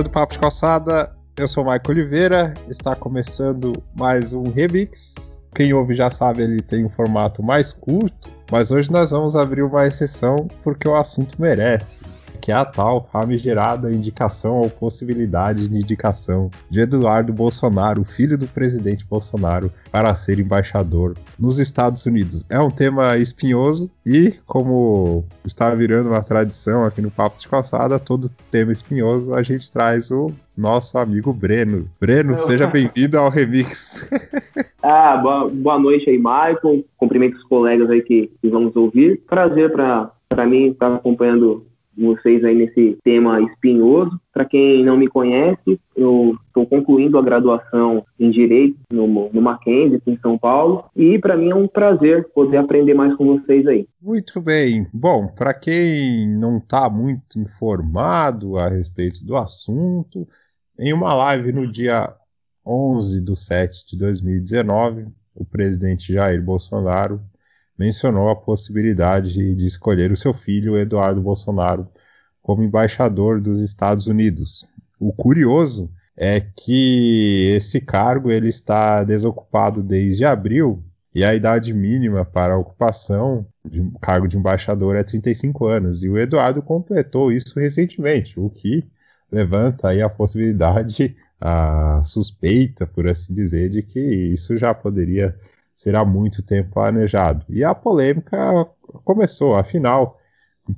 Galera do Papo de Calçada, eu sou o Maico Oliveira, está começando mais um Remix. Quem ouve já sabe, ele tem um formato mais curto, mas hoje nós vamos abrir uma exceção porque o assunto merece que é a tal famigerada indicação ou possibilidade de indicação de Eduardo Bolsonaro, filho do presidente Bolsonaro, para ser embaixador nos Estados Unidos. É um tema espinhoso e, como está virando uma tradição aqui no Papo de Calçada, todo tema espinhoso a gente traz o nosso amigo Breno. Breno, seja bem-vindo ao Remix. ah, boa, boa noite aí, Michael. Cumprimento os colegas aí que, que vamos ouvir. Prazer para mim estar acompanhando vocês aí nesse tema espinhoso. Para quem não me conhece, eu estou concluindo a graduação em Direito no, no Mackenzie, aqui em São Paulo, e para mim é um prazer poder aprender mais com vocês aí. Muito bem. Bom, para quem não está muito informado a respeito do assunto, em uma live no dia 11 de 7 de 2019, o presidente Jair Bolsonaro mencionou a possibilidade de escolher o seu filho, Eduardo Bolsonaro, como embaixador dos Estados Unidos. O curioso é que esse cargo ele está desocupado desde abril e a idade mínima para a ocupação de um cargo de embaixador é 35 anos. E o Eduardo completou isso recentemente, o que levanta aí a possibilidade, a suspeita, por assim dizer, de que isso já poderia será muito tempo planejado. E a polêmica começou, afinal,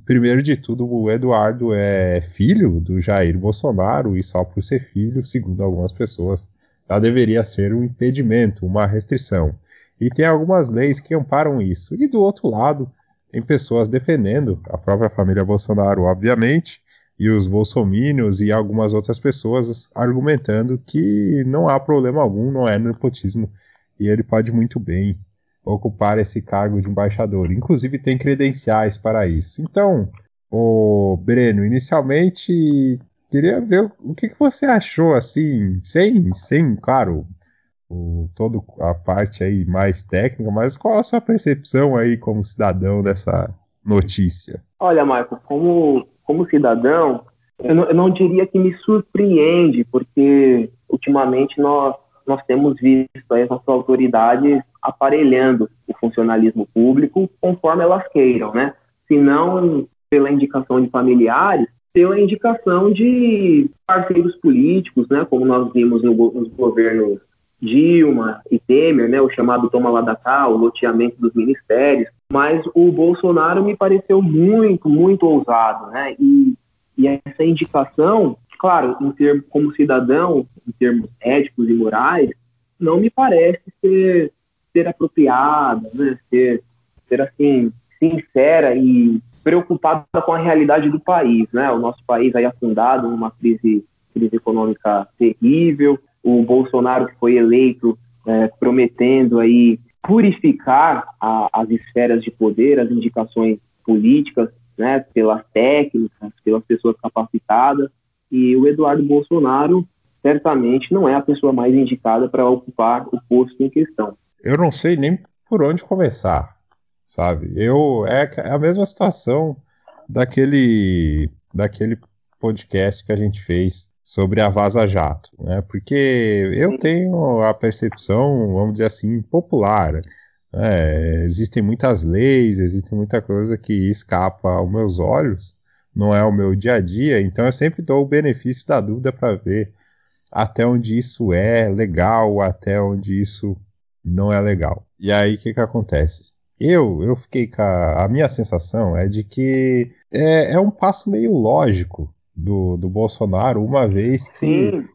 primeiro de tudo, o Eduardo é filho do Jair Bolsonaro e só por ser filho, segundo algumas pessoas, já deveria ser um impedimento, uma restrição. E tem algumas leis que amparam isso. E do outro lado, tem pessoas defendendo a própria família Bolsonaro, obviamente, e os bolsomínios e algumas outras pessoas argumentando que não há problema algum, não é nepotismo e ele pode muito bem ocupar esse cargo de embaixador. Inclusive tem credenciais para isso. Então, o Breno, inicialmente queria ver o que, que você achou assim, sem, sem, claro, o, toda a parte aí mais técnica, mas qual a sua percepção aí como cidadão dessa notícia? Olha, Marco, como, como cidadão, eu não, eu não diria que me surpreende, porque ultimamente nós nós temos visto as nossas autoridades aparelhando o funcionalismo público conforme elas queiram, né? Se não pela indicação de familiares, pela indicação de parceiros políticos, né? Como nós vimos no, nos governos Dilma e Temer, né? O chamado toma lá da cá, o loteamento dos ministérios. Mas o Bolsonaro me pareceu muito, muito ousado, né? E, e essa indicação claro, em termos como cidadão, em termos éticos e morais, não me parece ser, ser apropriada, né? ser, ser assim sincera e preocupada com a realidade do país, né? O nosso país aí afundado numa crise, crise econômica terrível, o Bolsonaro que foi eleito é, prometendo aí purificar a, as esferas de poder, as indicações políticas, né? Pelas técnicas, pelas pessoas capacitadas e o Eduardo Bolsonaro certamente não é a pessoa mais indicada para ocupar o posto em questão. Eu não sei nem por onde começar, sabe? Eu é, é a mesma situação daquele daquele podcast que a gente fez sobre a Vaza Jato, né? Porque eu tenho a percepção, vamos dizer assim, popular. Né? Existem muitas leis, existe muita coisa que escapa aos meus olhos não é o meu dia a dia, então eu sempre dou o benefício da dúvida para ver até onde isso é legal, até onde isso não é legal. E aí o que, que acontece? Eu, eu fiquei com a, a minha sensação é de que é, é um passo meio lógico do, do Bolsonaro, uma vez que Sim.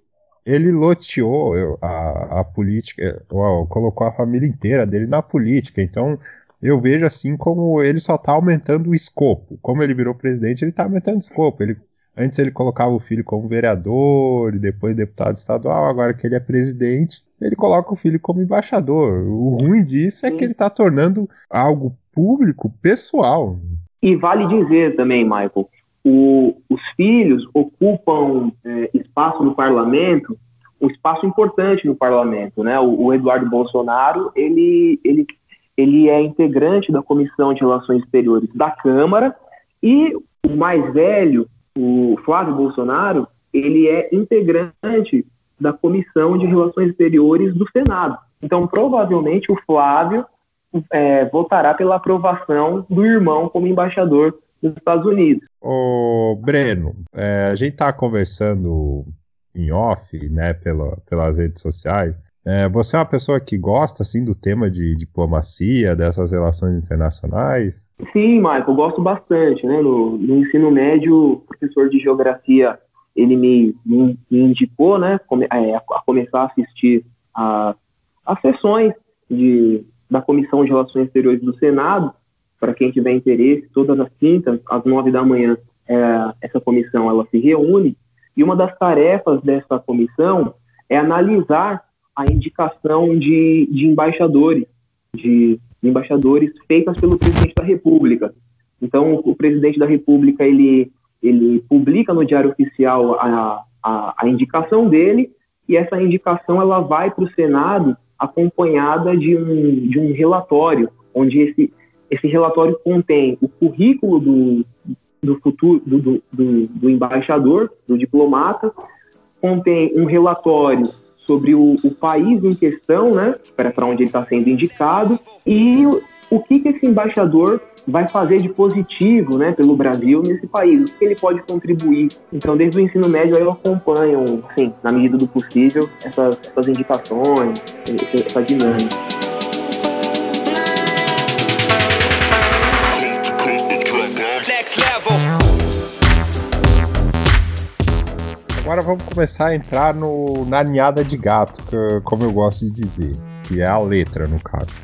ele loteou a, a política, ou, colocou a família inteira dele na política. Então, eu vejo assim como ele só está aumentando o escopo. Como ele virou presidente, ele está aumentando o escopo. Ele, antes ele colocava o filho como vereador, e depois deputado estadual, agora que ele é presidente, ele coloca o filho como embaixador. O ruim disso é que ele está tornando algo público, pessoal. E vale dizer também, Michael, o, os filhos ocupam é, espaço no parlamento, um espaço importante no parlamento, né? O, o Eduardo Bolsonaro, ele, ele ele é integrante da Comissão de Relações Exteriores da Câmara e o mais velho, o Flávio Bolsonaro, ele é integrante da Comissão de Relações Exteriores do Senado. Então, provavelmente, o Flávio é, votará pela aprovação do irmão como embaixador dos Estados Unidos. Ô, Breno, é, a gente está conversando em off, né, pela, pelas redes sociais. É, você é uma pessoa que gosta, assim, do tema de diplomacia, dessas relações internacionais? Sim, Michael, gosto bastante, né? No, no ensino médio, o professor de geografia, ele me, me, me indicou, né, come, é, a começar a assistir as sessões de, da Comissão de Relações Exteriores do Senado, para quem tiver interesse, todas as quintas, às nove da manhã, é, essa comissão ela se reúne e uma das tarefas dessa comissão é analisar a indicação de, de embaixadores, de, embaixadores feitas pelo presidente da República. Então, o presidente da República ele, ele publica no Diário Oficial a, a, a indicação dele e essa indicação ela vai para o Senado acompanhada de um, de um relatório, onde esse, esse relatório contém o currículo do, do futuro do, do, do embaixador, do diplomata, contém um relatório sobre o, o país em questão, né, para onde ele está sendo indicado, e o, o que, que esse embaixador vai fazer de positivo né, pelo Brasil nesse país, o que ele pode contribuir. Então, desde o ensino médio, eu acompanho, sim, na medida do possível, essas, essas indicações, essa dinâmica. Agora vamos começar a entrar no, na ninhada de gato, que, como eu gosto de dizer, que é a letra, no caso.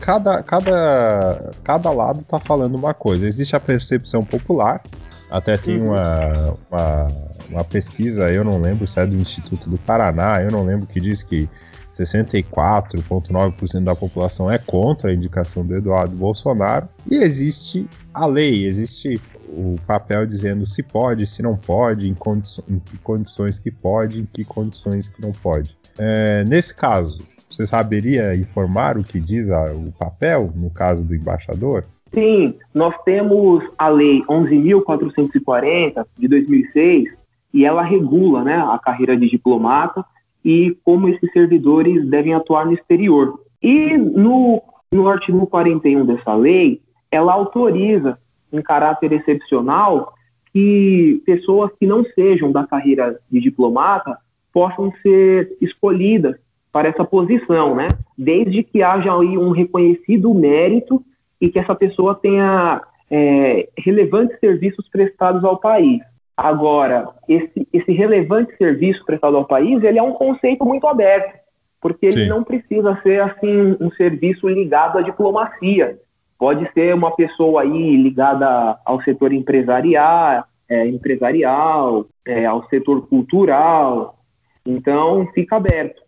Cada, cada, cada lado está falando uma coisa. Existe a percepção popular, até tem uhum. uma, uma, uma, pesquisa, eu não lembro se é do Instituto do Paraná, eu não lembro que diz que 64,9% da população é contra a indicação do Eduardo Bolsonaro. E existe a lei, existe o papel dizendo se pode, se não pode, em, condi em que condições que pode, em que condições que não pode. É, nesse caso, você saberia informar o que diz a, o papel, no caso do embaixador? Sim, nós temos a Lei 11.440 de 2006 e ela regula né, a carreira de diplomata e como esses servidores devem atuar no exterior. E no, no artigo 41 dessa lei, ela autoriza em caráter excepcional que pessoas que não sejam da carreira de diplomata possam ser escolhidas para essa posição, né? Desde que haja aí um reconhecido mérito e que essa pessoa tenha é, relevantes serviços prestados ao país. Agora, esse, esse relevante serviço prestado ao país, ele é um conceito muito aberto, porque ele Sim. não precisa ser assim um serviço ligado à diplomacia. Pode ser uma pessoa aí ligada ao setor empresarial, é, empresarial, é, ao setor cultural. Então, fica aberto.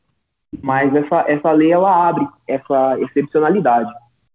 Mas essa, essa lei, ela abre essa excepcionalidade.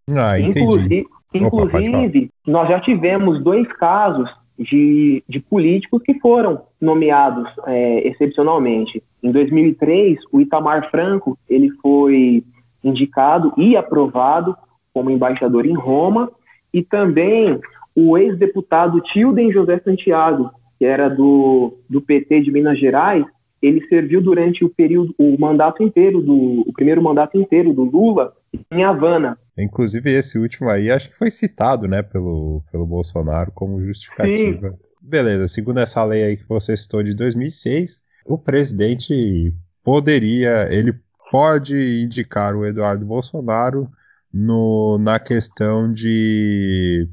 Ah, inclusive, inclusive Opa, nós já tivemos dois casos de, de políticos que foram nomeados é, excepcionalmente. Em 2003, o Itamar Franco ele foi indicado e aprovado como embaixador em Roma, e também o ex-deputado Tilden José Santiago, que era do, do PT de Minas Gerais, ele serviu durante o período, o mandato inteiro do, o primeiro mandato inteiro do Lula em Havana. Inclusive esse último aí, acho que foi citado, né, pelo, pelo Bolsonaro como justificativa. Sim. Beleza, segundo essa lei aí que você citou de 2006, o presidente poderia, ele pode indicar o Eduardo Bolsonaro no, na questão de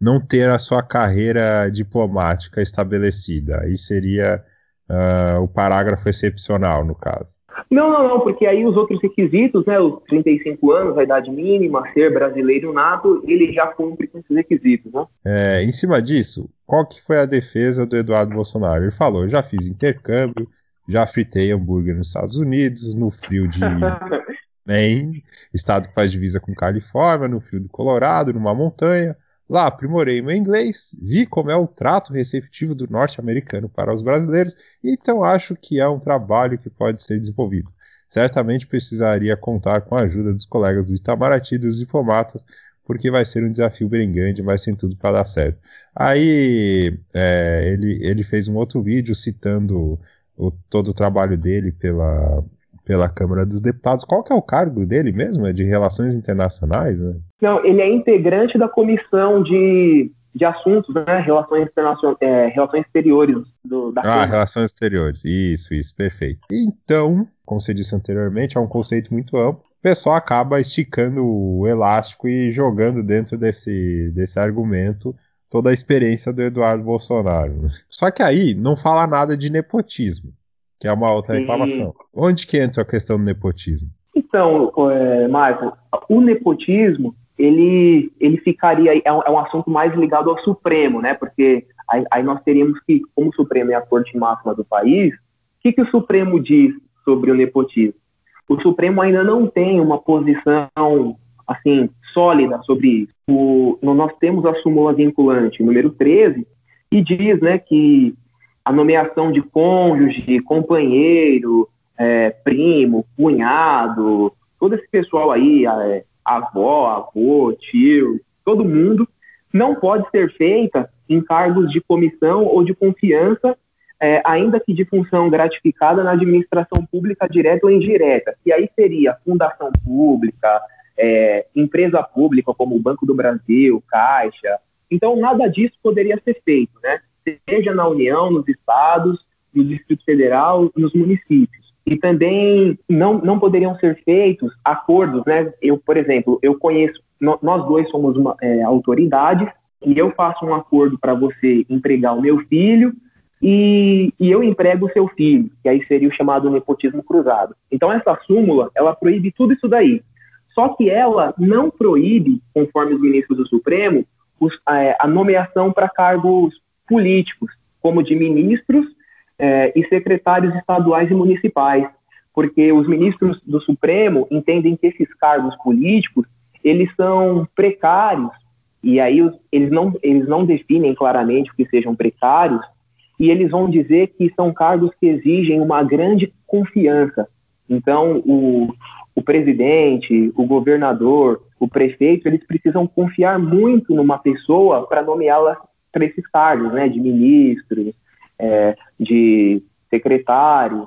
não ter a sua carreira diplomática estabelecida. Aí seria uh, o parágrafo excepcional, no caso. Não, não, não, porque aí os outros requisitos, né, os 35 anos, a idade mínima, ser brasileiro nato, ele já cumpre com esses requisitos, né? É, em cima disso, qual que foi a defesa do Eduardo Bolsonaro? Ele falou, já fiz intercâmbio, já fritei hambúrguer nos Estados Unidos, no frio de Maine, estado que faz divisa com Califórnia, no frio do Colorado, numa montanha. Lá aprimorei meu inglês, vi como é o trato receptivo do norte-americano para os brasileiros, então acho que é um trabalho que pode ser desenvolvido. Certamente precisaria contar com a ajuda dos colegas do Itamaraty dos diplomatas, porque vai ser um desafio bem grande, vai ser tudo para dar certo. Aí é, ele, ele fez um outro vídeo citando o, todo o trabalho dele pela, pela Câmara dos Deputados. Qual que é o cargo dele mesmo? É de Relações Internacionais? Né? Não, ele é integrante da comissão de, de assuntos, né? Relações, é, relações exteriores do, da ah, Câmara. Relações exteriores. Isso, isso, perfeito. Então, como você disse anteriormente, é um conceito muito amplo o pessoal acaba esticando o elástico e jogando dentro desse, desse argumento toda a experiência do Eduardo Bolsonaro. Só que aí não fala nada de nepotismo, que é uma outra reclamação. Onde que entra a questão do nepotismo? Então, é, Marco, o nepotismo ele, ele ficaria é um, é um, assunto mais ligado ao Supremo, né? Porque aí, aí, nós teríamos que, como o Supremo é a corte máxima do país, o que, que o Supremo diz sobre o nepotismo? o Supremo ainda não tem uma posição assim sólida sobre isso. O, nós temos a súmula vinculante número 13 e diz né, que a nomeação de cônjuge, companheiro, é, primo, cunhado, todo esse pessoal aí, é, avó, avô, tio, todo mundo, não pode ser feita em cargos de comissão ou de confiança é, ainda que de função gratificada na administração pública direta ou indireta, que aí seria fundação pública, é, empresa pública como o Banco do Brasil, Caixa. Então, nada disso poderia ser feito, né? Seja na União, nos estados, no Distrito Federal, nos municípios. E também não, não poderiam ser feitos acordos, né? Eu, por exemplo, eu conheço, nós dois somos uma, é, e eu faço um acordo para você empregar o meu filho, e, e, eu emprego o seu filho, que aí seria o chamado nepotismo cruzado. Então essa súmula, ela proíbe tudo isso daí. Só que ela não proíbe, conforme os ministros do Supremo, os, é, a nomeação para cargos políticos, como de ministros é, e secretários estaduais e municipais, porque os ministros do Supremo entendem que esses cargos políticos eles são precários e aí eles não eles não definem claramente o que sejam precários e eles vão dizer que são cargos que exigem uma grande confiança. Então, o, o presidente, o governador, o prefeito, eles precisam confiar muito numa pessoa para nomeá-la para esses cargos, né, de ministros, é, de secretários.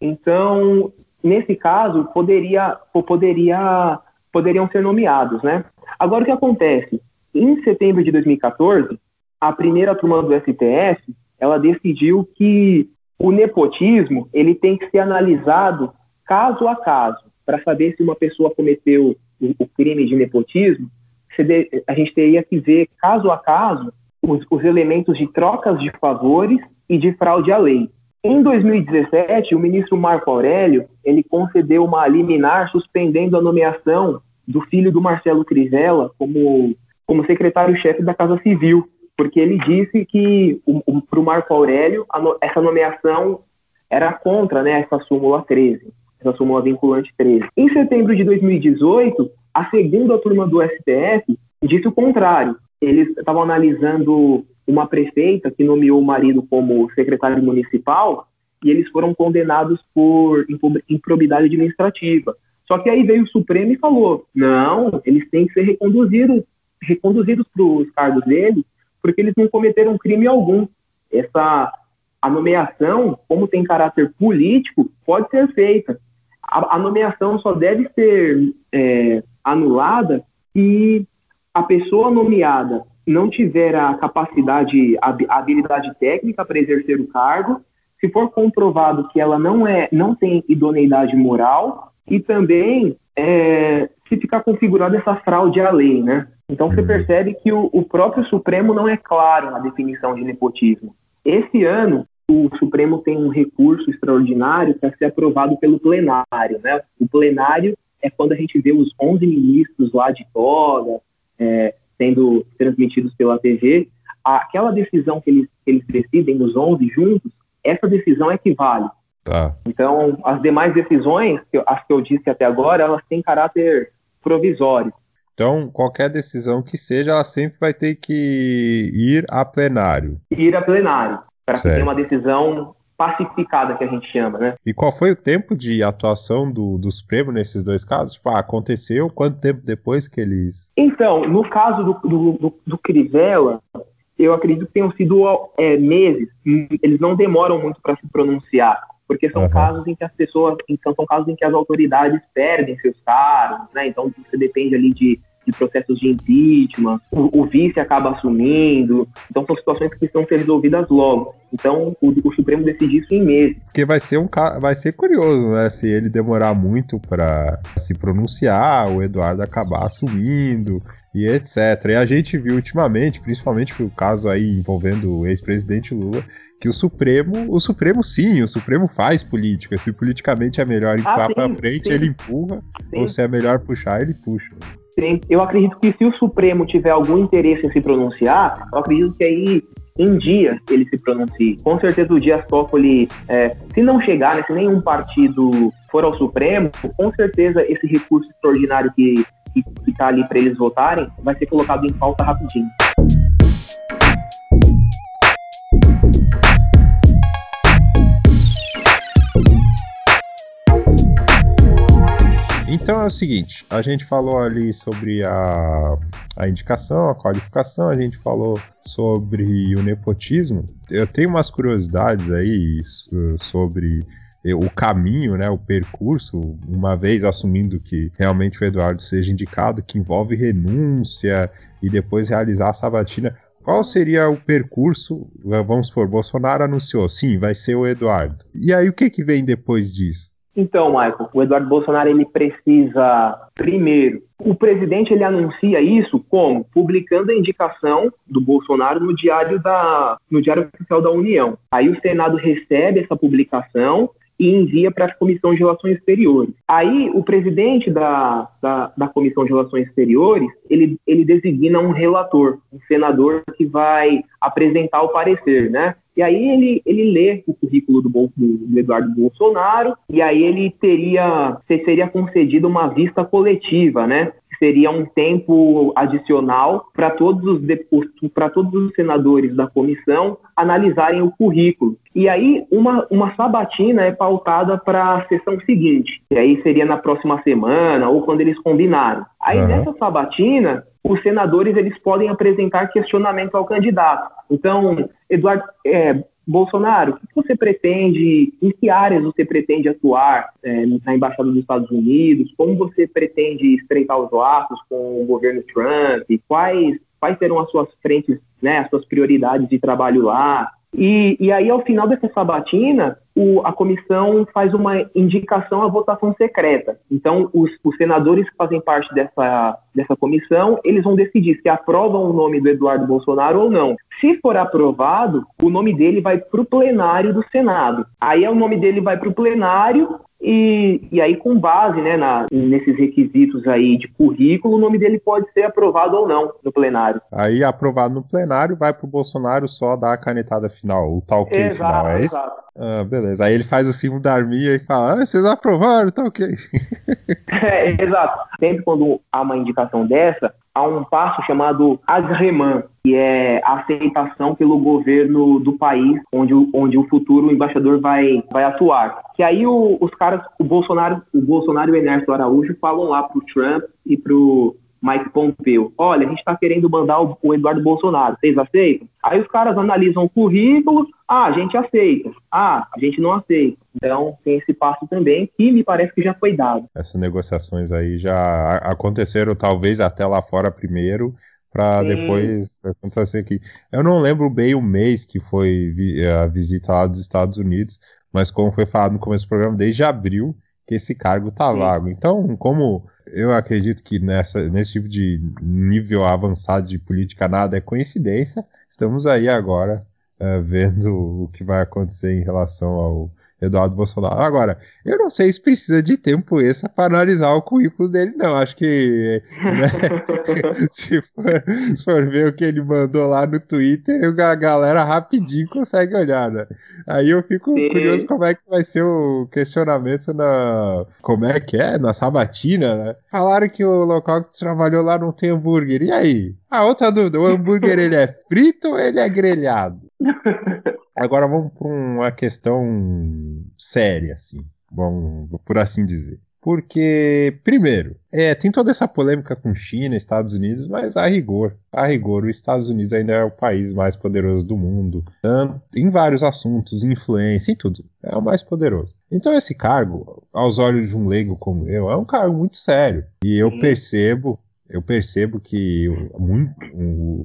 Então, nesse caso, poderia, poderia, poderiam ser nomeados, né? Agora, o que acontece? Em setembro de 2014, a primeira turma do STF ela decidiu que o nepotismo ele tem que ser analisado caso a caso para saber se uma pessoa cometeu o, crime de nepotismo. A gente teria que ver caso a caso os, os elementos de trocas de favores e de fraude à lei. Em 2017, o ministro Marco Aurélio ele concedeu uma liminar suspendendo a nomeação do filho do Marcelo Crivella como, como secretário-chefe da Casa Civil porque ele disse que para o Marco Aurélio essa nomeação era contra né, essa súmula 13, essa súmula vinculante 13. Em setembro de 2018, a segunda turma do STF disse o contrário. Eles estavam analisando uma prefeita que nomeou o marido como secretário municipal e eles foram condenados por improbidade administrativa. Só que aí veio o Supremo e falou: não, eles têm que ser reconduzidos, reconduzidos para os cargos deles porque eles não cometeram crime algum. Essa a nomeação, como tem caráter político, pode ser feita. A, a nomeação só deve ser é, anulada se a pessoa nomeada não tiver a capacidade, a habilidade técnica para exercer o cargo, se for comprovado que ela não é, não tem idoneidade moral e também é, se ficar configurada essa fraude à lei, né? Então você uhum. percebe que o, o próprio Supremo não é claro na definição de nepotismo. Esse ano, o Supremo tem um recurso extraordinário para ser aprovado pelo plenário. Né? O plenário é quando a gente vê os 11 ministros lá de toga, é, sendo transmitidos pela TV. Aquela decisão que eles, que eles decidem, os 11 juntos, essa decisão equivale. Tá. Então, as demais decisões, as que eu disse até agora, elas têm caráter provisório. Então, qualquer decisão que seja, ela sempre vai ter que ir a plenário. Ir a plenário, para que tenha uma decisão pacificada que a gente chama, né? E qual foi o tempo de atuação do, do Supremo nesses dois casos? Tipo, ah, aconteceu? Quanto tempo depois que eles... Então, no caso do, do, do, do Crivella, eu acredito que tenham sido é, meses. Eles não demoram muito para se pronunciar porque são uhum. casos em que as pessoas, então são casos em que as autoridades perdem seus cargos, né? Então você depende ali de de processos de impeachment, o, o, vice acaba assumindo. Então são situações que precisam ser resolvidas logo. Então o, o Supremo decide isso em meses. Porque vai ser um vai ser curioso, né? Se ele demorar muito para se pronunciar, o Eduardo acabar assumindo e etc. E a gente viu ultimamente, principalmente o caso aí envolvendo o ex-presidente Lula, que o Supremo, o Supremo sim, o Supremo faz política. Se politicamente é melhor empurrar ah, para frente, sim. ele empurra, sim. ou se é melhor puxar, ele puxa eu acredito que se o Supremo tiver algum interesse em se pronunciar, eu acredito que aí em dia ele se pronuncie. Com certeza o Dias Toffoli, é, se não chegar, né, se nenhum partido for ao Supremo, com certeza esse recurso extraordinário que está ali para eles votarem vai ser colocado em pauta rapidinho. Então é o seguinte, a gente falou ali sobre a, a indicação, a qualificação, a gente falou sobre o nepotismo. Eu tenho umas curiosidades aí sobre o caminho, né, o percurso, uma vez assumindo que realmente o Eduardo seja indicado, que envolve renúncia e depois realizar a sabatina. Qual seria o percurso? Vamos supor, Bolsonaro anunciou, sim, vai ser o Eduardo. E aí o que, que vem depois disso? Então, Michael, o Eduardo Bolsonaro ele precisa primeiro, o presidente ele anuncia isso como publicando a indicação do Bolsonaro no diário da no diário oficial da União. Aí o Senado recebe essa publicação e envia para a Comissão de Relações Exteriores. Aí o presidente da, da, da, Comissão de Relações Exteriores, ele, ele designa um relator, um senador que vai apresentar o parecer, né? E aí ele, ele lê o currículo do, do, do Eduardo Bolsonaro e aí ele teria, seria concedida uma vista coletiva, né? Seria um tempo adicional para todos os para todos os senadores da comissão analisarem o currículo. E aí uma, uma sabatina é pautada para a sessão seguinte. E aí seria na próxima semana ou quando eles combinarem. Aí uhum. nessa sabatina os senadores eles podem apresentar questionamento ao candidato. Então, Eduardo, é, Bolsonaro, o que você pretende, em que áreas você pretende atuar é, na Embaixada dos Estados Unidos? Como você pretende estreitar os laços com o governo Trump? Quais, quais serão as suas frentes, né, as suas prioridades de trabalho lá? E, e aí, ao final dessa sabatina, o, a comissão faz uma indicação à votação secreta. Então, os, os, senadores que fazem parte dessa, dessa comissão, eles vão decidir se aprovam o nome do Eduardo Bolsonaro ou não. Se for aprovado, o nome dele vai para o plenário do Senado. Aí o nome dele vai para o plenário e, e aí, com base né, na, nesses requisitos aí de currículo, o nome dele pode ser aprovado ou não no plenário. Aí, aprovado no plenário, vai para o Bolsonaro só dar a canetada final, o tal que final, é isso? Exato. Ah, beleza. Aí ele faz o símbolo da arminha e fala: ah, vocês aprovaram, tá ok. é, exato. Sempre quando há uma indicação dessa, há um passo chamado agreman, que é a aceitação pelo governo do país onde, onde o futuro embaixador vai, vai atuar. Que aí o, os caras, o Bolsonaro, o Bolsonaro e o Ernesto Araújo falam lá pro Trump e pro Mike Pompeo. Olha, a gente está querendo mandar o, o, Eduardo Bolsonaro, vocês aceitam? Aí os caras analisam o currículo, ah, a gente aceita, ah, a gente não aceita. Então tem esse passo também que me parece que já foi dado. Essas negociações aí já aconteceram talvez até lá fora primeiro, para depois acontecer aqui. Eu não lembro bem o mês que foi a visita lá dos Estados Unidos, mas como foi falado no começo do programa, desde abril que esse cargo tá Sim. vago. Então, como eu acredito que nessa, nesse tipo de nível avançado de política nada é coincidência. Estamos aí agora uh, vendo o que vai acontecer em relação ao Eduardo Bolsonaro. Agora, eu não sei se precisa de tempo extra para analisar o currículo dele, não. Acho que né, se, for, se, for, ver o que ele mandou lá no Twitter, a galera rapidinho consegue olhar, né? Aí eu fico Sim. curioso como é que vai ser o questionamento na. Como é que é? Na sabatina, né? Falaram que o local que trabalhou lá não tem hambúrguer. E aí? A outra dúvida: o hambúrguer ele é frito ou ele é grelhado? Agora vamos para uma questão séria, assim, bom, por assim dizer. Porque, primeiro, é, tem toda essa polêmica com China, Estados Unidos, mas a rigor, a rigor, os Estados Unidos ainda é o país mais poderoso do mundo, tanto, em vários assuntos, influência, em tudo, é o mais poderoso. Então esse cargo, aos olhos de um leigo como eu, é um cargo muito sério. E eu percebo eu percebo que muito,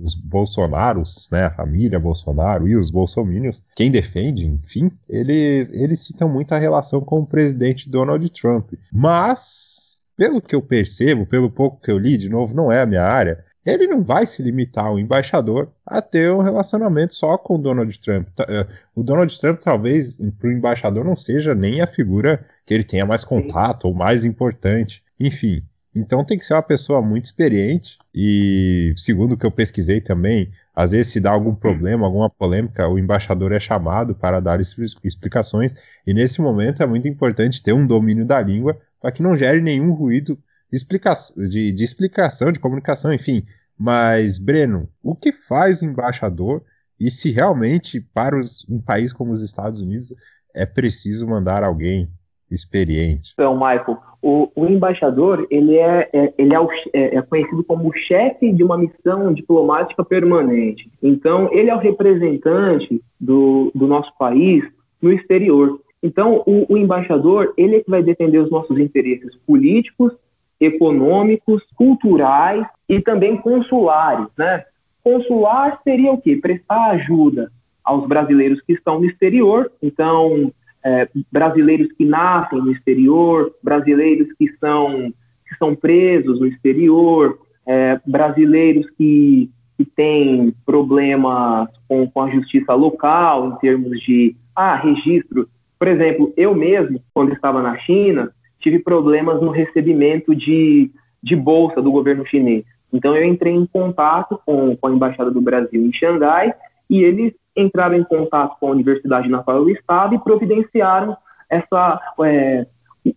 os Bolsonaros, né, a família Bolsonaro e os bolsominions, quem defende, enfim, eles, eles citam muito a relação com o presidente Donald Trump. Mas, pelo que eu percebo, pelo pouco que eu li, de novo, não é a minha área, ele não vai se limitar, o embaixador, a ter um relacionamento só com o Donald Trump. Eh, o Donald Trump, talvez, para o embaixador, não seja nem a figura que ele tenha mais contato ou mais importante. Enfim, então tem que ser uma pessoa muito experiente e, segundo o que eu pesquisei também, às vezes se dá algum problema, alguma polêmica, o embaixador é chamado para dar explicações e nesse momento é muito importante ter um domínio da língua para que não gere nenhum ruído de, de explicação, de comunicação, enfim. Mas, Breno, o que faz o embaixador e se realmente para os, um país como os Estados Unidos é preciso mandar alguém experiente. Então, Michael, o, o embaixador ele é, é ele é, o, é, é, conhecido como chefe de uma missão diplomática permanente. Então, ele é o representante do, do nosso país no exterior. Então, o, o embaixador ele é que vai defender os nossos interesses políticos, econômicos, culturais e também consulares, né? Consular seria o quê? Prestar ajuda aos brasileiros que estão no exterior. Então, é, brasileiros que nascem no exterior, brasileiros que são, que são presos no exterior, é, brasileiros que, que têm problemas com, com a justiça local, em termos de ah, registro. Por exemplo, eu mesmo, quando estava na China, tive problemas no recebimento de, de bolsa do governo chinês. Então, eu entrei em contato com, com a Embaixada do Brasil em Xangai e eles entraram em contato com a Universidade Nacional do Estado e providenciaram essa, é,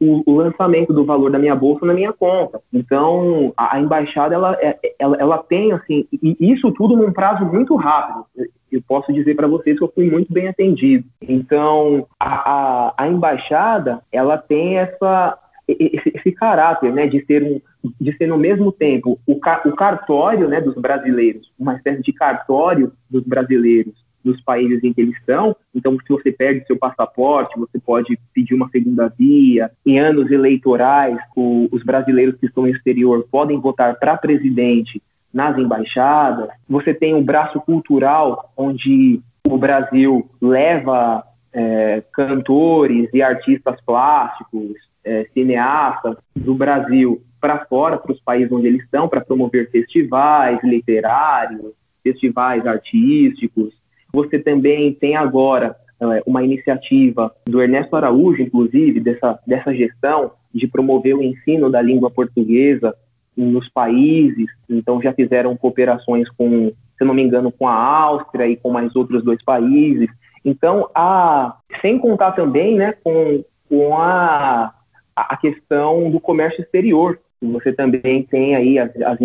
o, o, lançamento do valor da minha bolsa na minha conta. Então, a, a embaixada ela, é, ela, ela, tem assim, isso tudo num prazo muito rápido. Eu posso dizer para vocês que eu fui muito bem atendido. Então, a, a, a embaixada ela tem essa esse, esse, caráter, né, de ser um, de ser no mesmo tempo o, o cartório, né, dos brasileiros, uma espécie de cartório dos brasileiros nos países em que eles estão. Então, se você perde seu passaporte, você pode pedir uma segunda via. Em anos eleitorais, o, os brasileiros que estão no exterior podem votar para presidente nas embaixadas. Você tem um braço cultural onde o Brasil leva é, cantores e artistas plásticos, é, cineastas do Brasil para fora, para os países onde eles estão, para promover festivais literários, festivais artísticos. Você também tem agora é, uma iniciativa do Ernesto Araújo, inclusive, dessa, dessa gestão de promover o ensino da língua portuguesa nos países. Então, já fizeram cooperações com, se não me engano, com a Áustria e com mais outros dois países. Então, a, sem contar também né, com, com a, a questão do comércio exterior. Você também tem aí as, as,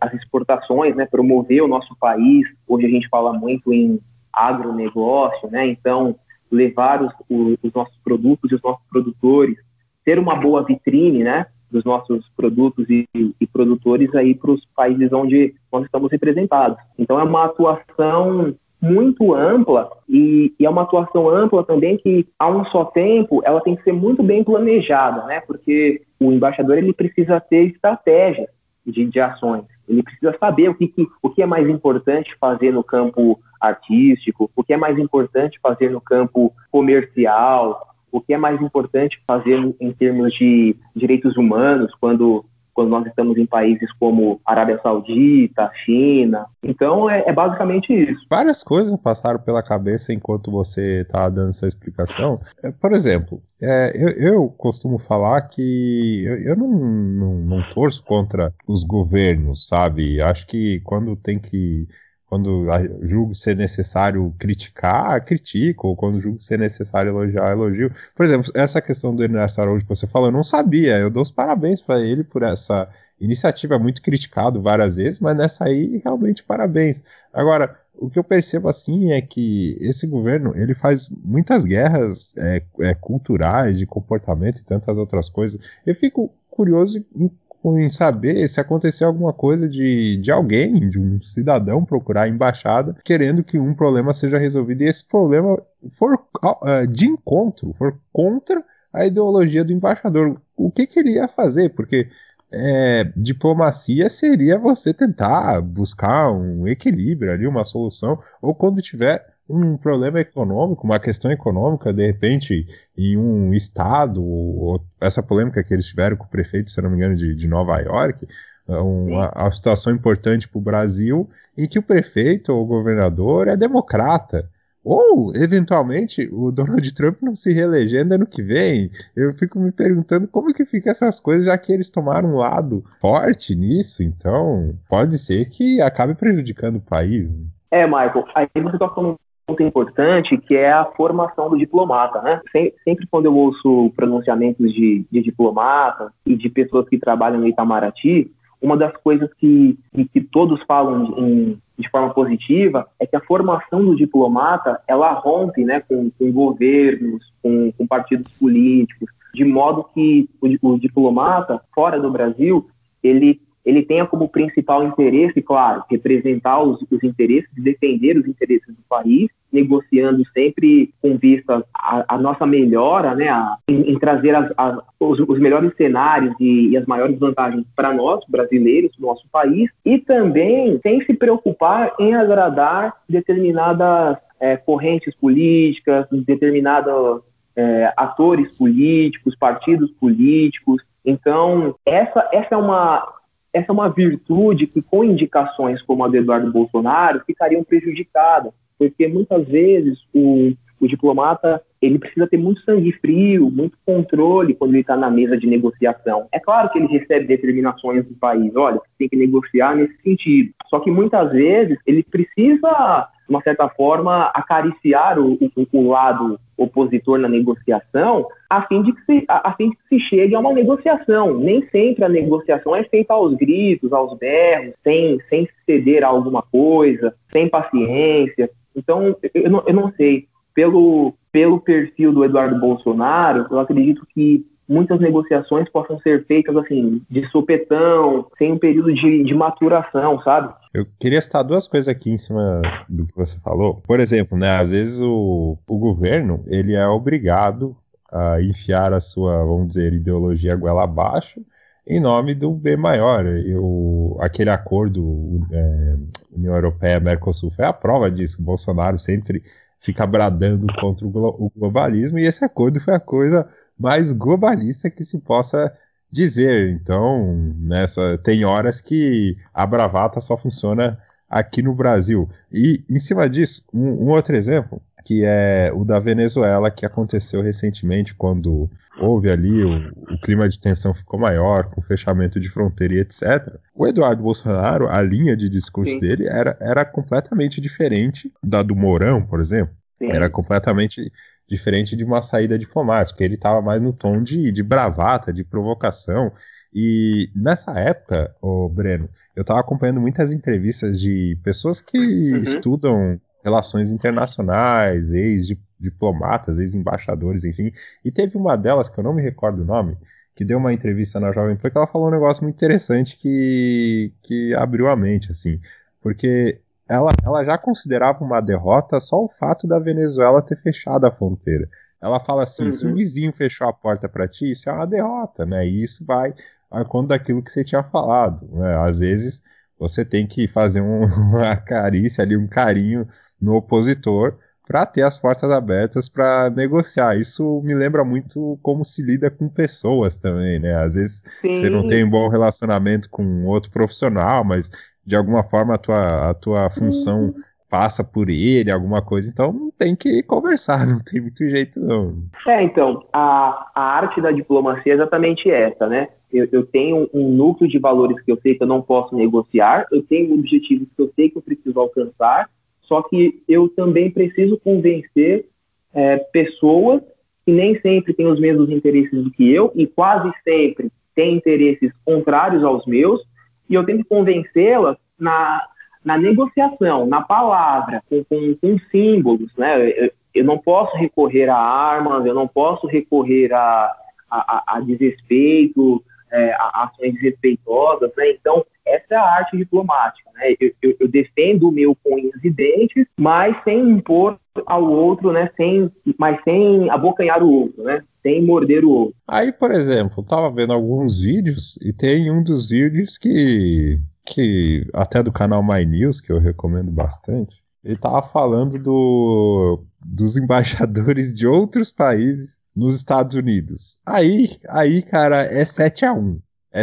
as exportações, né, promover o nosso país. Hoje a gente fala muito em agronegócio, né? Então, levar os, os, os nossos produtos e os nossos produtores, ter uma boa vitrine, né? Dos nossos produtos e, e produtores aí para os países onde nós estamos representados. Então, é uma atuação muito ampla e, e, é uma atuação ampla também que a um só tempo ela tem que ser muito bem planejada, né? Porque o embaixador ele precisa ter estratégias de, de ações. Ele precisa saber o que, que, o que é mais importante fazer no campo artístico, o que é mais importante fazer no campo comercial, o que é mais importante fazer em termos de direitos humanos, quando, quando nós estamos em países como Arábia Saudita, China. Então, é, é basicamente isso. Várias coisas passaram pela cabeça enquanto você estava tá dando essa explicação. É, por exemplo, é, eu, eu, costumo falar que eu, eu não, não, não torço contra os governos, sabe? Acho que quando tem que quando julgo ser necessário criticar, critico, ou quando julgo ser necessário elogiar, elogio. Por exemplo, essa questão do Ernesto Araújo que você falou, eu não sabia, eu dou os parabéns para ele por essa iniciativa, muito criticado várias vezes, mas nessa aí, realmente, parabéns. Agora, o que eu percebo assim é que esse governo ele faz muitas guerras é, é, culturais, de comportamento e tantas outras coisas. Eu fico curioso em, em saber se aconteceu alguma coisa de, de alguém, de um cidadão procurar a embaixada querendo que um problema seja resolvido e esse problema for uh, de encontro, for contra a ideologia do embaixador. O que, que ele ia fazer? Porque é, diplomacia seria você tentar buscar um equilíbrio ali, uma solução, ou quando tiver um problema econômico, uma questão econômica, de repente, em um estado, ou essa polêmica que eles tiveram com o prefeito, se não me engano, de, de Nova York, uma, uma situação importante para o Brasil, em que o prefeito ou o governador é democrata. Ou, eventualmente, o Donald Trump não se reelegendo ano que vem. Eu fico me perguntando como que fica essas coisas, já que eles tomaram um lado forte nisso. Então, pode ser que acabe prejudicando o país. Né? É, Michael, aí você está falando ponto importante, que é a formação do diplomata, né? Sempre quando eu ouço pronunciamentos de, de diplomata e de pessoas que trabalham no Itamaraty, uma das coisas que, que todos falam em, de forma positiva é que a formação do diplomata ela rompe né, com, com governos, com, com, partidos políticos, de modo que o, o diplomata fora do Brasil ele ele tenha como principal interesse, claro, representar os, os interesses, defender os interesses do país, negociando sempre com vista à, nossa melhora, né, a, em, em, trazer as, as, os, os, melhores cenários e, e as maiores vantagens para nós, brasileiros, nosso país, e também sem se preocupar em agradar determinadas é, correntes políticas, determinados é, atores políticos, partidos políticos. Então, essa, essa é uma essa é uma virtude que, com indicações como a do Eduardo Bolsonaro, ficariam prejudicadas, porque muitas vezes o, o diplomata ele precisa ter muito sangue frio, muito controle quando ele está na mesa de negociação. É claro que ele recebe determinações do país, olha, tem que negociar nesse sentido. Só que muitas vezes ele precisa de uma certa forma, acariciar o, o, o, lado opositor na negociação, a fim, de que se, a, a fim de que se chegue a uma negociação. Nem sempre a negociação é feita aos gritos, aos berros, sem, sem ceder a alguma coisa, sem paciência. Então, eu não, eu não sei. Pelo, pelo perfil do Eduardo Bolsonaro, eu acredito que muitas negociações possam ser feitas assim, de sopetão, sem um período de, de maturação, sabe? Eu queria citar duas coisas aqui em cima do que você falou. Por exemplo, né, às vezes o, o governo ele é obrigado a enfiar a sua, vamos dizer, ideologia goela abaixo em nome do bem maior. Eu, aquele acordo é, União Europeia-Mercosul foi a prova disso. O Bolsonaro sempre fica bradando contra o, glo o globalismo e esse acordo foi a coisa mais globalista que se possa dizer. Então, nessa tem horas que a bravata só funciona aqui no Brasil. E em cima disso, um, um outro exemplo que é o da Venezuela, que aconteceu recentemente, quando houve ali o, o, clima de tensão ficou maior, com fechamento de fronteira e etc. O Eduardo Bolsonaro, a linha de discurso Sim. dele era, era completamente diferente da do Mourão, por exemplo. Sim. Era completamente diferente de uma saída diplomática. Ele estava mais no tom de, de bravata, de provocação. E nessa época, o Breno, eu estava acompanhando muitas entrevistas de pessoas que uhum. estudam relações internacionais, ex-diplomatas, ex-embaixadores, enfim. E teve uma delas, que eu não me recordo o nome, que deu uma entrevista na Jovem Pan, que ela falou um negócio muito interessante que, que abriu a mente, assim. Porque ela, ela já considerava uma derrota só o fato da Venezuela ter fechado a fronteira. Ela fala assim: uhum. se o vizinho fechou a porta para ti, isso é uma derrota, né? E isso vai a conta daquilo que você tinha falado. Né? Às vezes você tem que fazer um, uma carícia ali, um carinho no opositor para ter as portas abertas para negociar. Isso me lembra muito como se lida com pessoas também, né? Às vezes Sim. você não tem um bom relacionamento com outro profissional, mas de alguma forma a tua, a tua função uhum. passa por ele, alguma coisa, então tem que conversar, não tem muito jeito não. É, então, a, a arte da diplomacia é exatamente essa, né? Eu, eu, tenho um núcleo de valores que eu sei que eu não posso negociar, eu tenho objetivos que eu sei que eu preciso alcançar, só que eu também preciso convencer é, pessoas que nem sempre têm os mesmos interesses do que eu e quase sempre têm interesses contrários aos meus, e eu tenho que convencê-las na, na negociação, na palavra, com, com, com símbolos, né? Eu, eu, não posso recorrer a armas, eu não posso recorrer a, a, a desrespeito, é, ações desrespeitosas, né? Então, essa é a arte diplomática, né? Eu, eu, eu, defendo o meu com unhas e dentes, mas sem impor ao outro, né? Sem, mas sem abocanhar o outro, né? Sem morder o outro. Aí, por exemplo, tava vendo alguns vídeos e tem um dos vídeos que que até do canal My News, que eu recomendo bastante, ele tava falando do, dos embaixadores de outros países nos Estados Unidos. Aí, aí cara, é 7 a 1 é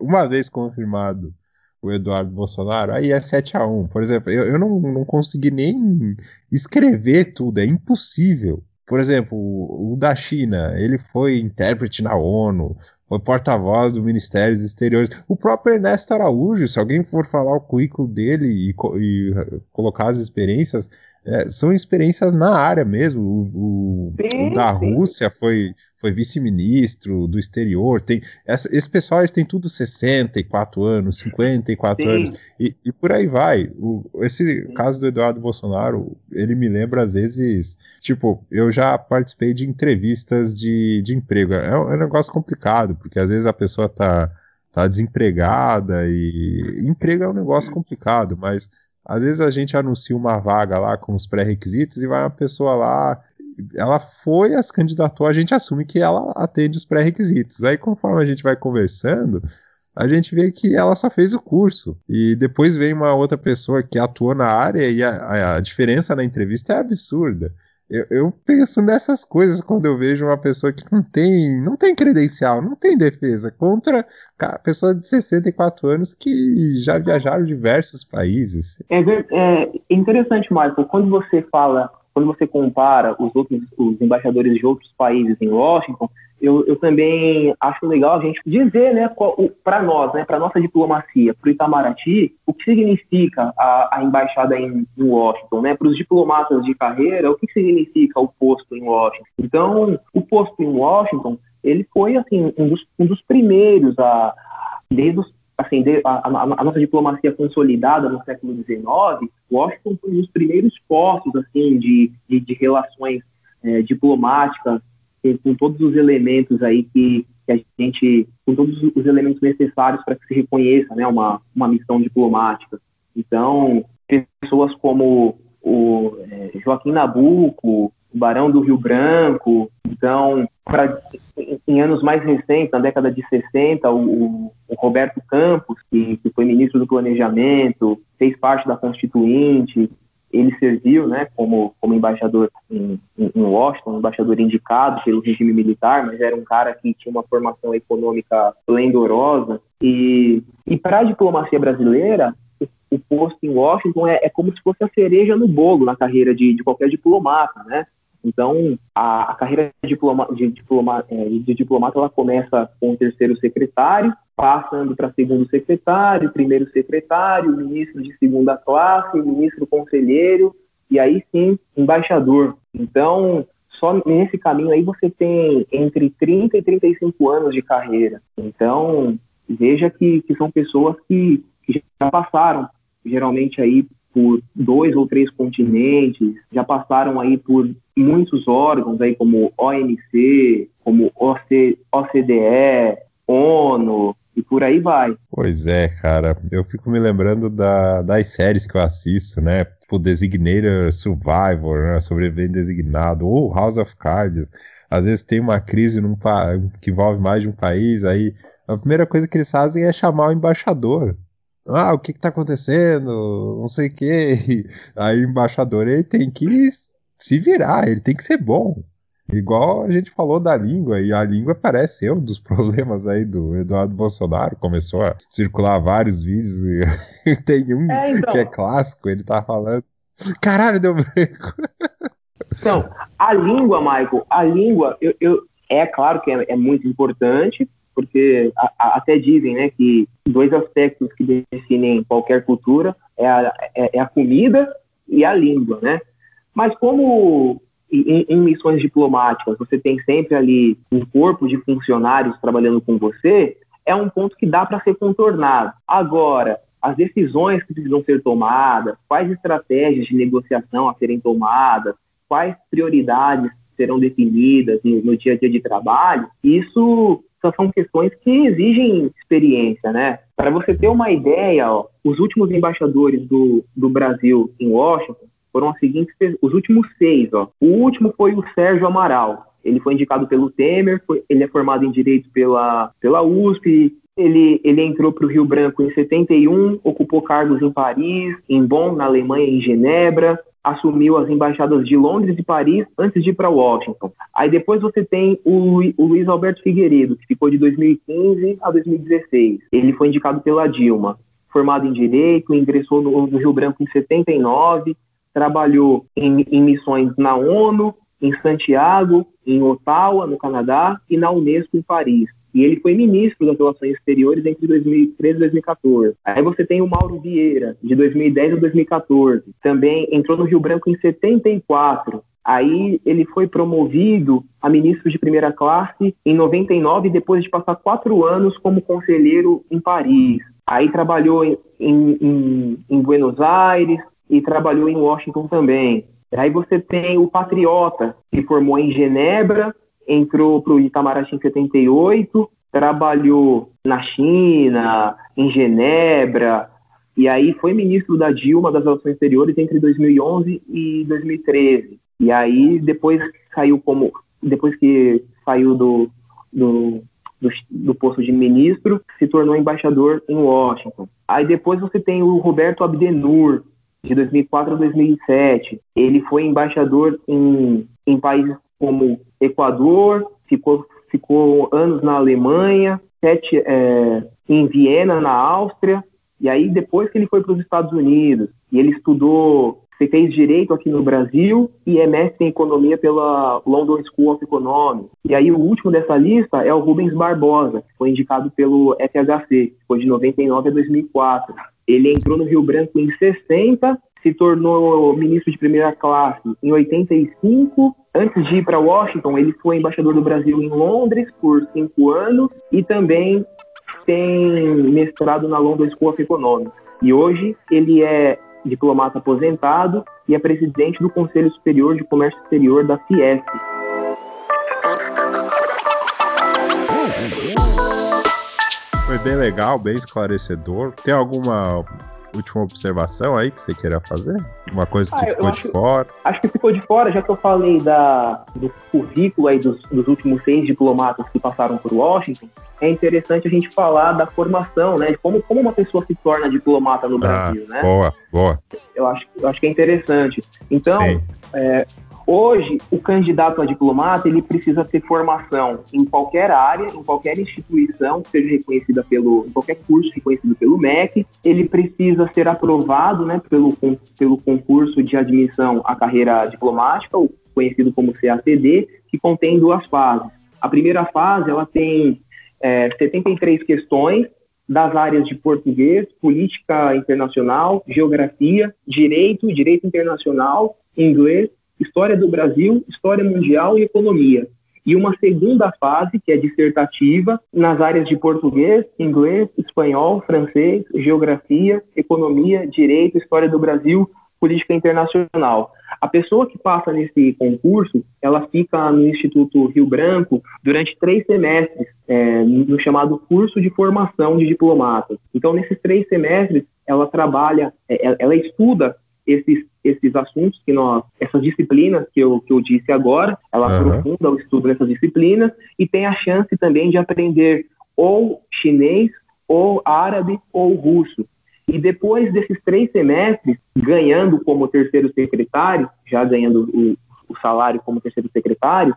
Uma vez confirmado o Eduardo Bolsonaro, aí é 7 a 1 Por exemplo, eu, eu não, não consegui nem escrever tudo, é impossível. Por exemplo, o, o da China, ele foi intérprete na ONU, foi porta-voz do Ministério dos Exteriores. O próprio Ernesto Araújo, se alguém for falar o currículo dele e, e colocar as experiências, é, são experiências na área mesmo. O, o, sim, o da Rússia foi, foi vice-ministro do exterior. Tem, essa, esse pessoal eles têm tudo 64 anos, 54 sim. anos, e, e, por aí vai. O, esse sim. caso do Eduardo Bolsonaro, ele me lembra às vezes, tipo, eu já participei de entrevistas de, de emprego. É um, é um negócio complicado, porque às vezes a pessoa tá, tá desempregada e emprego é um negócio complicado, mas às vezes a gente anuncia uma vaga lá com os pré-requisitos e vai uma pessoa lá, ela foi, as candidatou, a gente assume que ela atende os pré-requisitos. Aí conforme a gente vai conversando, a gente vê que ela só fez o curso. E depois vem uma outra pessoa que atuou na área e a, a diferença na entrevista é absurda. Eu, eu, penso nessas coisas quando eu vejo uma pessoa que não tem, não tem credencial, não tem defesa contra a pessoa de 64 anos que já viajaram diversos países. É, é interessante, Michael, quando você fala, quando você compara os outros os embaixadores de outros países em Washington, eu, eu também acho legal a gente dizer, né, para nós, né, para nossa diplomacia, para o Itamaraty, o que significa a, a embaixada em, em, Washington, né, para os diplomatas de carreira, o que significa o posto em Washington. Então, o posto em Washington, ele foi assim um dos, um dos primeiros a desde os, assim, a, a, a, nossa diplomacia consolidada no século XIX, Washington foi um dos primeiros postos assim de, de, de relações é, diplomáticas com todos os elementos aí que, que, a gente, com todos os elementos necessários para que se reconheça, né, uma, uma missão diplomática. Então, pessoas como o é, Joaquim Nabuco, Barão do Rio Branco, então, pra, em anos mais recentes, na década de 60, o, o Roberto Campos, que, que foi ministro do Planejamento, fez parte da Constituinte, ele serviu né, como, como embaixador em, em, Washington, embaixador indicado pelo regime militar, mas era um cara que tinha uma formação econômica esplendorosa. E, e para a diplomacia brasileira, o, posto em Washington é, é, como se fosse a cereja no bolo na carreira de, de qualquer diplomata, né? Então, a, a carreira de, diploma, de, diploma, é, de diplomata ela começa com o terceiro secretário, passando para segundo secretário, primeiro secretário, ministro de segunda classe, ministro conselheiro e aí sim embaixador. Então, só nesse caminho aí você tem entre 30 e 35 anos de carreira. Então, veja que, que são pessoas que, que já passaram geralmente aí por dois ou três continentes, já passaram aí por muitos órgãos aí como OMC, como OC, OCDE, ONU, e por aí vai. Pois é, cara. Eu fico me lembrando da, das séries que eu assisto, né? Tipo Designator Survivor, né? Sobrevivente Designado, ou House of Cards. Às vezes tem uma crise num que envolve mais de um país, aí a primeira coisa que eles fazem é chamar o embaixador. Ah, o que que tá acontecendo? Não sei o que. Aí o embaixador ele tem que se virar, ele tem que ser bom. Igual a gente falou da língua, e a língua parece ser um dos problemas aí do Eduardo Bolsonaro. Começou a circular vários vídeos e tem um é, então. que é clássico, ele tá falando. Caralho, deu branco. Então, a língua, Michael, a língua, eu, eu é claro que é, é muito importante, porque a, a, até dizem né, que dois aspectos que definem qualquer cultura é a, é, é a comida e a língua, né? Mas como em, em, missões diplomáticas você tem sempre ali um corpo de funcionários trabalhando com você, é um ponto que dá para ser contornado. Agora, as decisões que precisam ser tomadas, quais estratégias de negociação a serem tomadas, quais prioridades serão definidas no, no dia a dia de trabalho, isso são questões que exigem experiência, né? Para você ter uma ideia, ó, os últimos embaixadores do, do Brasil em Washington foram as seguintes, os últimos seis, ó. O último foi o Sérgio Amaral. Ele foi indicado pelo Temer, foi, ele é formado em Direito pela, pela USP, ele, ele entrou para o Rio Branco em 71, ocupou cargos em Paris, em Bonn, na Alemanha, em Genebra, assumiu as embaixadas de Londres e Paris antes de ir para Washington. Aí depois você tem o, o, Luiz Alberto Figueiredo, que ficou de 2015 a 2016. Ele foi indicado pela Dilma. Formado em Direito, ingressou no, no Rio Branco em 79, trabalhou em, em missões na ONU, em Santiago, em Ottawa, no Canadá, e na Unesco, em Paris. E ele foi ministro das Relações Exteriores entre 2013 e 2014. Aí você tem o Mauro Vieira, de 2010 a 2014. Também entrou no Rio Branco em 74. Aí ele foi promovido a ministro de primeira classe em 99, depois de passar quatro anos como conselheiro em Paris. Aí trabalhou em, em, em Buenos Aires e trabalhou em Washington também. Aí você tem o Patriota, que formou em Genebra entrou para o Itamaraty em 78, trabalhou na China, em Genebra, e aí foi ministro da Dilma das Relações Exteriores entre 2011 e 2013. E aí depois saiu como depois que saiu do, do, do, do, posto de ministro, se tornou embaixador em Washington. Aí depois você tem o Roberto Abdenur, de 2004 a 2007. Ele foi embaixador em, em países como Equador, ficou, ficou anos na Alemanha, sete é, em Viena, na Áustria, e aí depois que ele foi para os Estados Unidos, e ele estudou, fez direito aqui no Brasil e é mestre em economia pela London School of Economics. E aí o último dessa lista é o Rubens Barbosa, que foi indicado pelo FHC, foi de 99 a 2004. Ele entrou no Rio Branco em 60 se tornou ministro de primeira classe em 85. Antes de ir para Washington, ele foi embaixador do Brasil em Londres por cinco anos e também tem mestrado na London School of Economics. E hoje ele é diplomata aposentado e é presidente do Conselho Superior de Comércio Exterior da Fiesp. Foi bem legal, bem esclarecedor. Tem alguma última observação aí que você queira fazer? Uma coisa que ah, ficou de fora? Acho que ficou de fora, já que eu falei da, do currículo aí dos, dos últimos seis diplomatas que passaram por Washington, é interessante a gente falar da formação, né? De como, como uma pessoa se torna diplomata no ah, Brasil, né? Boa, boa. Eu acho, eu acho que é interessante. Então, é, Hoje, o candidato a diplomata ele precisa ter formação em qualquer área, em qualquer instituição que seja reconhecida pelo, em qualquer curso reconhecido pelo MEC. Ele precisa ser aprovado, né, pelo, pelo concurso de admissão à carreira diplomática, conhecido como CACD, que contém duas fases. A primeira fase ela tem é, 73 questões das áreas de português, política internacional, geografia, direito, direito internacional, inglês História do Brasil, História Mundial e Economia. E uma segunda fase, que é dissertativa, nas áreas de português, inglês, espanhol, francês, geografia, economia, direito, história do Brasil, política internacional. A pessoa que passa nesse concurso, ela fica no Instituto Rio Branco durante três semestres, é, no chamado curso de formação de diplomata. Então, nesses três semestres, ela trabalha, é, ela estuda esses, esses assuntos que nós, essas disciplinas que eu, que eu disse agora, ela uhum. aprofunda o estudo dessas disciplinas e tem a chance também de aprender ou chinês, ou árabe, ou russo. E depois desses três semestres, ganhando como terceiro secretário, já ganhando o, o salário como terceiro secretário,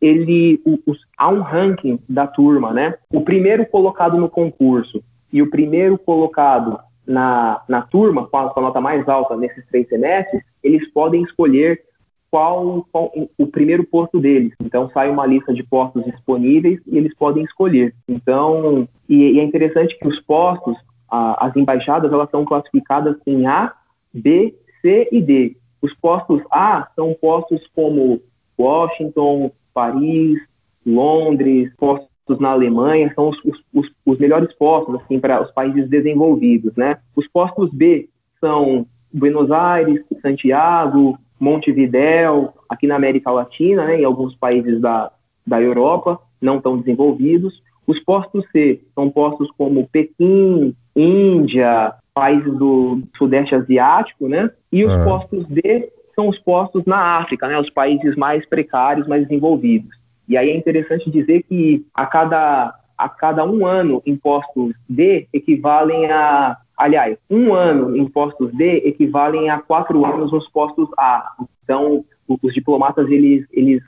ele o, o, há um ranking da turma, né? O primeiro colocado no concurso e o primeiro colocado na, na turma, com a, com a nota mais alta nesses três semestres, eles podem escolher qual, qual, o primeiro posto deles. Então sai uma lista de postos disponíveis e eles podem escolher. Então, e, e é interessante que os postos, a, as embaixadas, elas são classificadas em A, B, C e D. Os postos A são postos como Washington, Paris, Londres, postos na Alemanha são os, os, os melhores postos assim para os países desenvolvidos, né? Os postos B são Buenos Aires, Santiago, Montevidéu, aqui na América Latina, né, em alguns países da, da Europa não tão desenvolvidos. Os postos C são postos como Pequim, Índia, países do Sudeste Asiático, né? E os uhum. postos D são os postos na África, né? Os países mais precários, mais desenvolvidos. E aí é interessante dizer que a cada, a cada um ano impostos D equivalem a aliás, um ano em postos D equivalem a quatro anos nos postos A. Então, os diplomatas eles, eles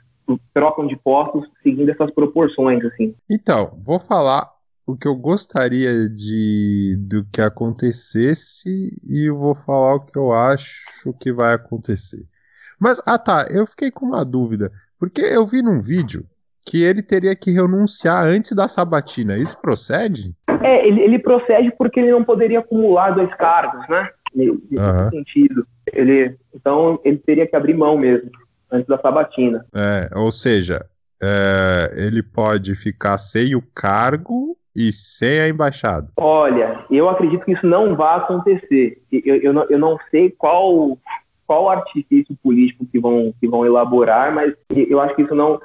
trocam de postos seguindo essas proporções, assim. Então, vou falar o que eu gostaria de do que acontecesse e vou falar o que eu acho que vai acontecer. Mas, ah tá, eu fiquei com uma dúvida, porque eu vi num vídeo que ele teria que renunciar antes da sabatina. Isso procede? É, ele, ele procede porque ele não poderia acumular dois cargos, né? Nesse uhum. sentido. Ele, então, ele teria que abrir mão mesmo, antes da sabatina. É, ou seja, é, ele pode ficar sem o cargo e sem a embaixada. Olha, eu acredito que isso não vai acontecer. Eu, eu, não, eu não sei qual qual artifício político que vão, que vão elaborar, mas eu acho que isso não,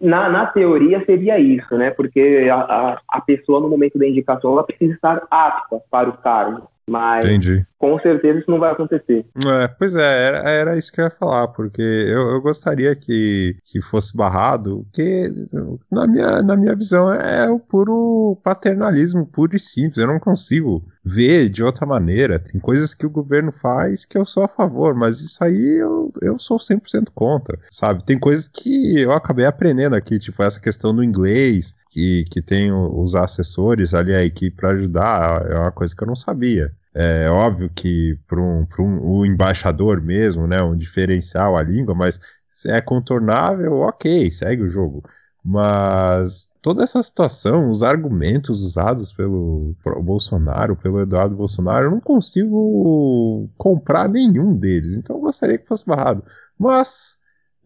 na, na teoria seria isso, né? Porque a, a, a, pessoa, no momento da indicação, ela precisa estar apta para o cargo. Mas Entendi. com certeza isso não vai acontecer. É, pois é, era, era, isso que eu ia falar, porque eu, eu gostaria que, que fosse barrado, porque na minha, na minha visão é o puro paternalismo, puro e simples. Eu não consigo ver de outra maneira. Tem coisas que o governo faz que eu sou a favor, mas isso aí eu, eu sou 100% contra, sabe? Tem coisas que eu acabei aprendendo aqui, tipo essa questão do inglês, que, que tem os assessores ali, a equipe para ajudar, é uma coisa que eu não sabia. É óbvio que para um, um, o embaixador mesmo, né, um diferencial a língua, mas se é contornável, ok, segue o jogo. Mas toda essa situação, os argumentos usados pelo Bolsonaro, pelo Eduardo Bolsonaro, eu não consigo comprar nenhum deles. Então eu gostaria que fosse barrado. Mas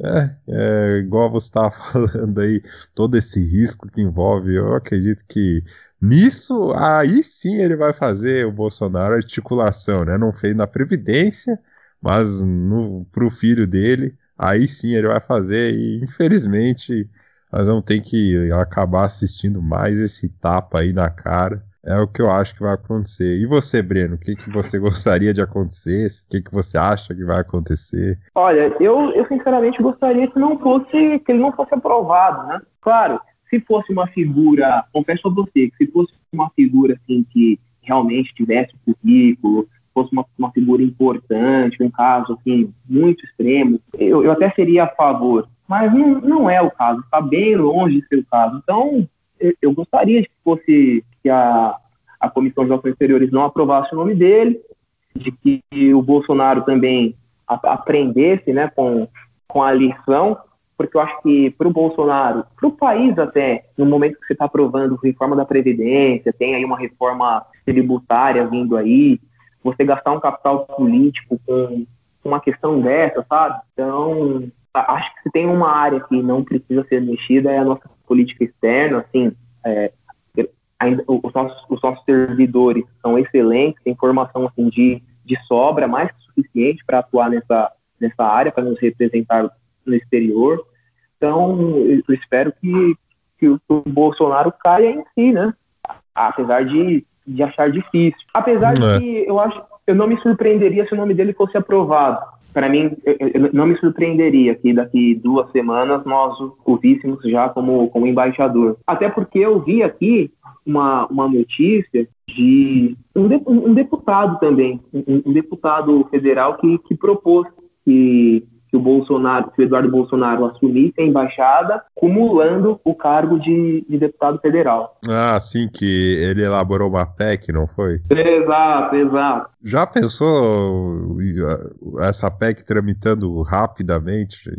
é, é, igual você estava falando aí, todo esse risco que envolve, eu acredito que nisso, aí sim ele vai fazer o Bolsonaro articulação, né? Não fez na Previdência, mas para o filho dele, aí sim ele vai fazer, e infelizmente nós vamos ter que acabar assistindo mais esse tapa aí na cara é o que eu acho que vai acontecer. E você, Breno, o que, que você gostaria de acontecer? O que, que você acha que vai acontecer? Olha, eu, eu sinceramente gostaria que não fosse que ele não fosse aprovado, né? Claro, se fosse uma figura, confesso a você, que se fosse uma figura assim que realmente tivesse currículo, fosse uma, uma figura importante, um caso assim muito extremo, eu, eu até seria a favor. Mas não, não é o caso, está bem longe de ser o caso. Então, eu gostaria de que fosse que a, a Comissão de Relações Exteriores não aprovasse o nome dele, de que o Bolsonaro também aprendesse né, com, com a lição, porque eu acho que para o Bolsonaro, para o país até, no momento que você está aprovando reforma da Previdência, tem aí uma reforma tributária vindo aí, você gastar um capital político com uma questão dessa, sabe? Então, acho que se tem uma área que não precisa ser mexida é a nossa política externa, assim, é, ainda, os, nossos, os nossos servidores são excelentes, tem formação assim, de, de sobra, mais que suficiente para atuar nessa, nessa área, para nos representar no exterior. Então, eu espero que, que o, Bolsonaro caia em si, né? Apesar de, de achar difícil. Apesar de é. que eu acho, eu não me surpreenderia se o nome dele fosse aprovado para mim, eu não me surpreenderia que daqui duas semanas nós o víssemos já como, como embaixador. Até porque eu vi aqui uma, uma notícia de um, de, um deputado também, um, um, deputado federal que, que propôs que o Bolsonaro, que o Eduardo Bolsonaro assumisse a embaixada, cumulando o cargo de, de, deputado federal. Ah, sim, que ele elaborou uma PEC, não foi? Exato, exato. Já pensou essa PEC tramitando rapidamente?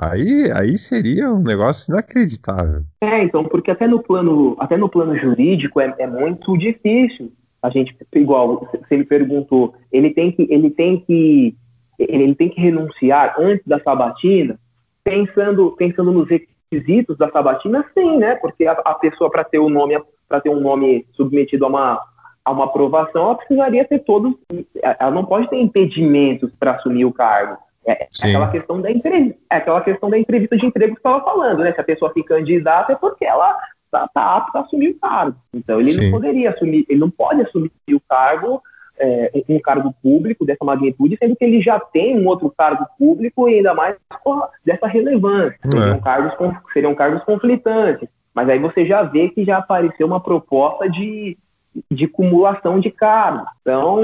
Aí, aí seria um negócio inacreditável. É, então, porque até no plano, até no plano jurídico é, é muito difícil. A gente, igual você me perguntou, ele tem que, ele tem que ele tem que renunciar antes da sabatina, pensando, pensando nos requisitos da sabatina, sim, né? Porque a, a pessoa para ter o nome para ter um nome submetido a uma a uma aprovação, ela precisaria ter todos, ela não pode ter impedimentos para assumir o cargo. É, é aquela questão da entrevista, é aquela questão da entrevista de emprego que estava falando, né? Se a pessoa se candidata é porque ela está tá apta a assumir o cargo. Então ele Sim. não poderia assumir, ele não pode assumir o cargo é, um cargo público dessa magnitude, sendo que ele já tem um outro cargo público e ainda mais dessa relevância. É. Seriam, cargos, seriam cargos conflitantes. Mas aí você já vê que já apareceu uma proposta de de acumulação de cargos. Então,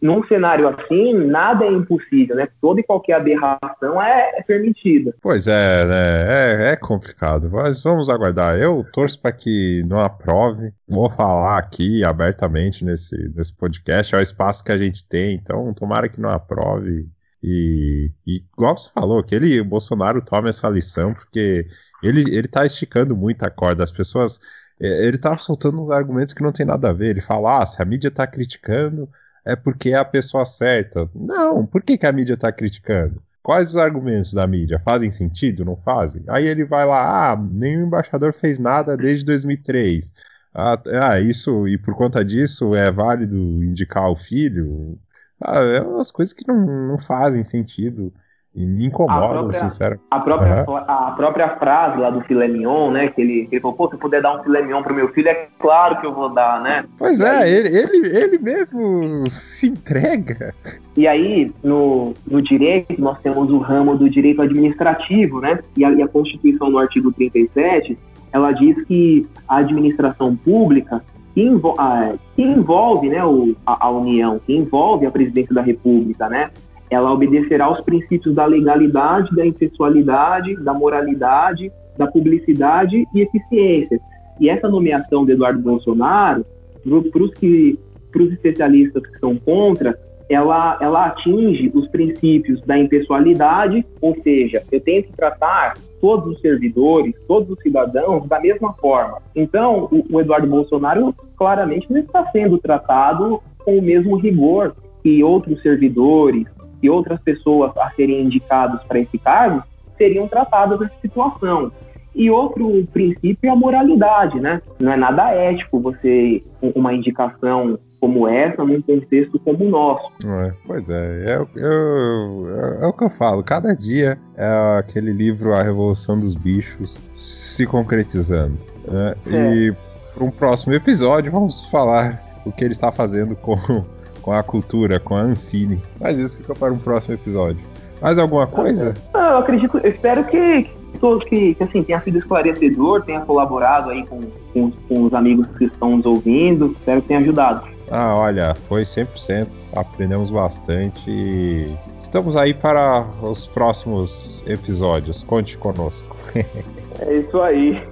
num cenário assim, nada é impossível, né? Toda e qualquer aberração é, é permitida. Pois é, né? É, é complicado, mas vamos aguardar. Eu torço para que não aprove. Vou falar aqui abertamente nesse, nesse podcast, é o espaço que a gente tem, então tomara que não aprove. E, e igual você falou, que ele, o Bolsonaro tome essa lição, porque ele, ele tá esticando muito a corda. As pessoas ele tá soltando uns argumentos que não tem nada a ver. Ele fala, ah, se a mídia tá criticando, é porque é a pessoa certa. Não, por que, que a mídia tá criticando? Quais os argumentos da mídia? Fazem sentido? Não fazem? Aí ele vai lá, ah, nenhum embaixador fez nada desde 2003. Ah, ah isso, e por conta disso é válido indicar o filho? Ah, é umas coisas que não, não fazem sentido. E me incomodam, sinceramente. A própria, uhum. a própria frase lá do filé mignon, né? Que ele, ele falou, pô, se eu puder dar um filé mignon pro meu filho, é claro que eu vou dar, né? Pois é, aí, ele, ele, ele mesmo se entrega. E aí, no, no direito, nós temos o ramo do direito administrativo, né? E a, e a Constituição, no artigo 37, ela diz que a administração pública que, a, que envolve né, o, a, a União, que envolve a presidência da República, né? Ela obedecerá aos princípios da legalidade, da impessoalidade, da moralidade, da publicidade e eficiência. E essa nomeação de Eduardo Bolsonaro, para os que para os especialistas que são contra, ela, ela atinge os princípios da impessoalidade, ou seja, eu tenho que tratar todos os servidores, todos os cidadãos da mesma forma. Então, o, o Eduardo Bolsonaro claramente não está sendo tratado com o mesmo rigor que outros servidores, e outras pessoas a serem indicadas para esse cargo seriam tratadas nessa situação. E outro princípio é a moralidade, né? Não é nada ético você uma indicação como essa num contexto como o nosso. É, pois é, é, é, é, o que eu falo. Cada dia é aquele livro A Revolução dos Bichos se concretizando. Né? É. E para um próximo episódio vamos falar o que ele está fazendo com com a cultura, com a Ancine. Mas isso fica para um próximo episódio. Mais alguma coisa? Não, eu acredito, eu espero que todos que, que, assim, tenha sido esclarecedor, tenha colaborado aí com, com, com, os amigos que estão nos ouvindo, espero que tenha ajudado. Ah, olha, foi 100%, aprendemos bastante e estamos aí para os próximos episódios, conte conosco. é isso aí.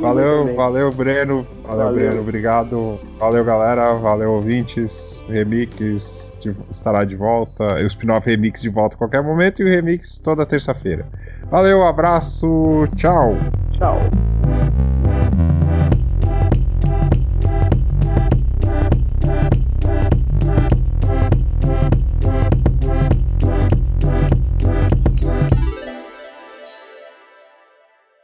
Valeu, também. valeu, Breno. Valeu, valeu, Breno. Obrigado. Valeu, galera. Valeu, ouvintes. Remix de, estará de volta. O spin-off Remix de volta a qualquer momento e o Remix toda terça-feira. Valeu, abraço. Tchau. Tchau.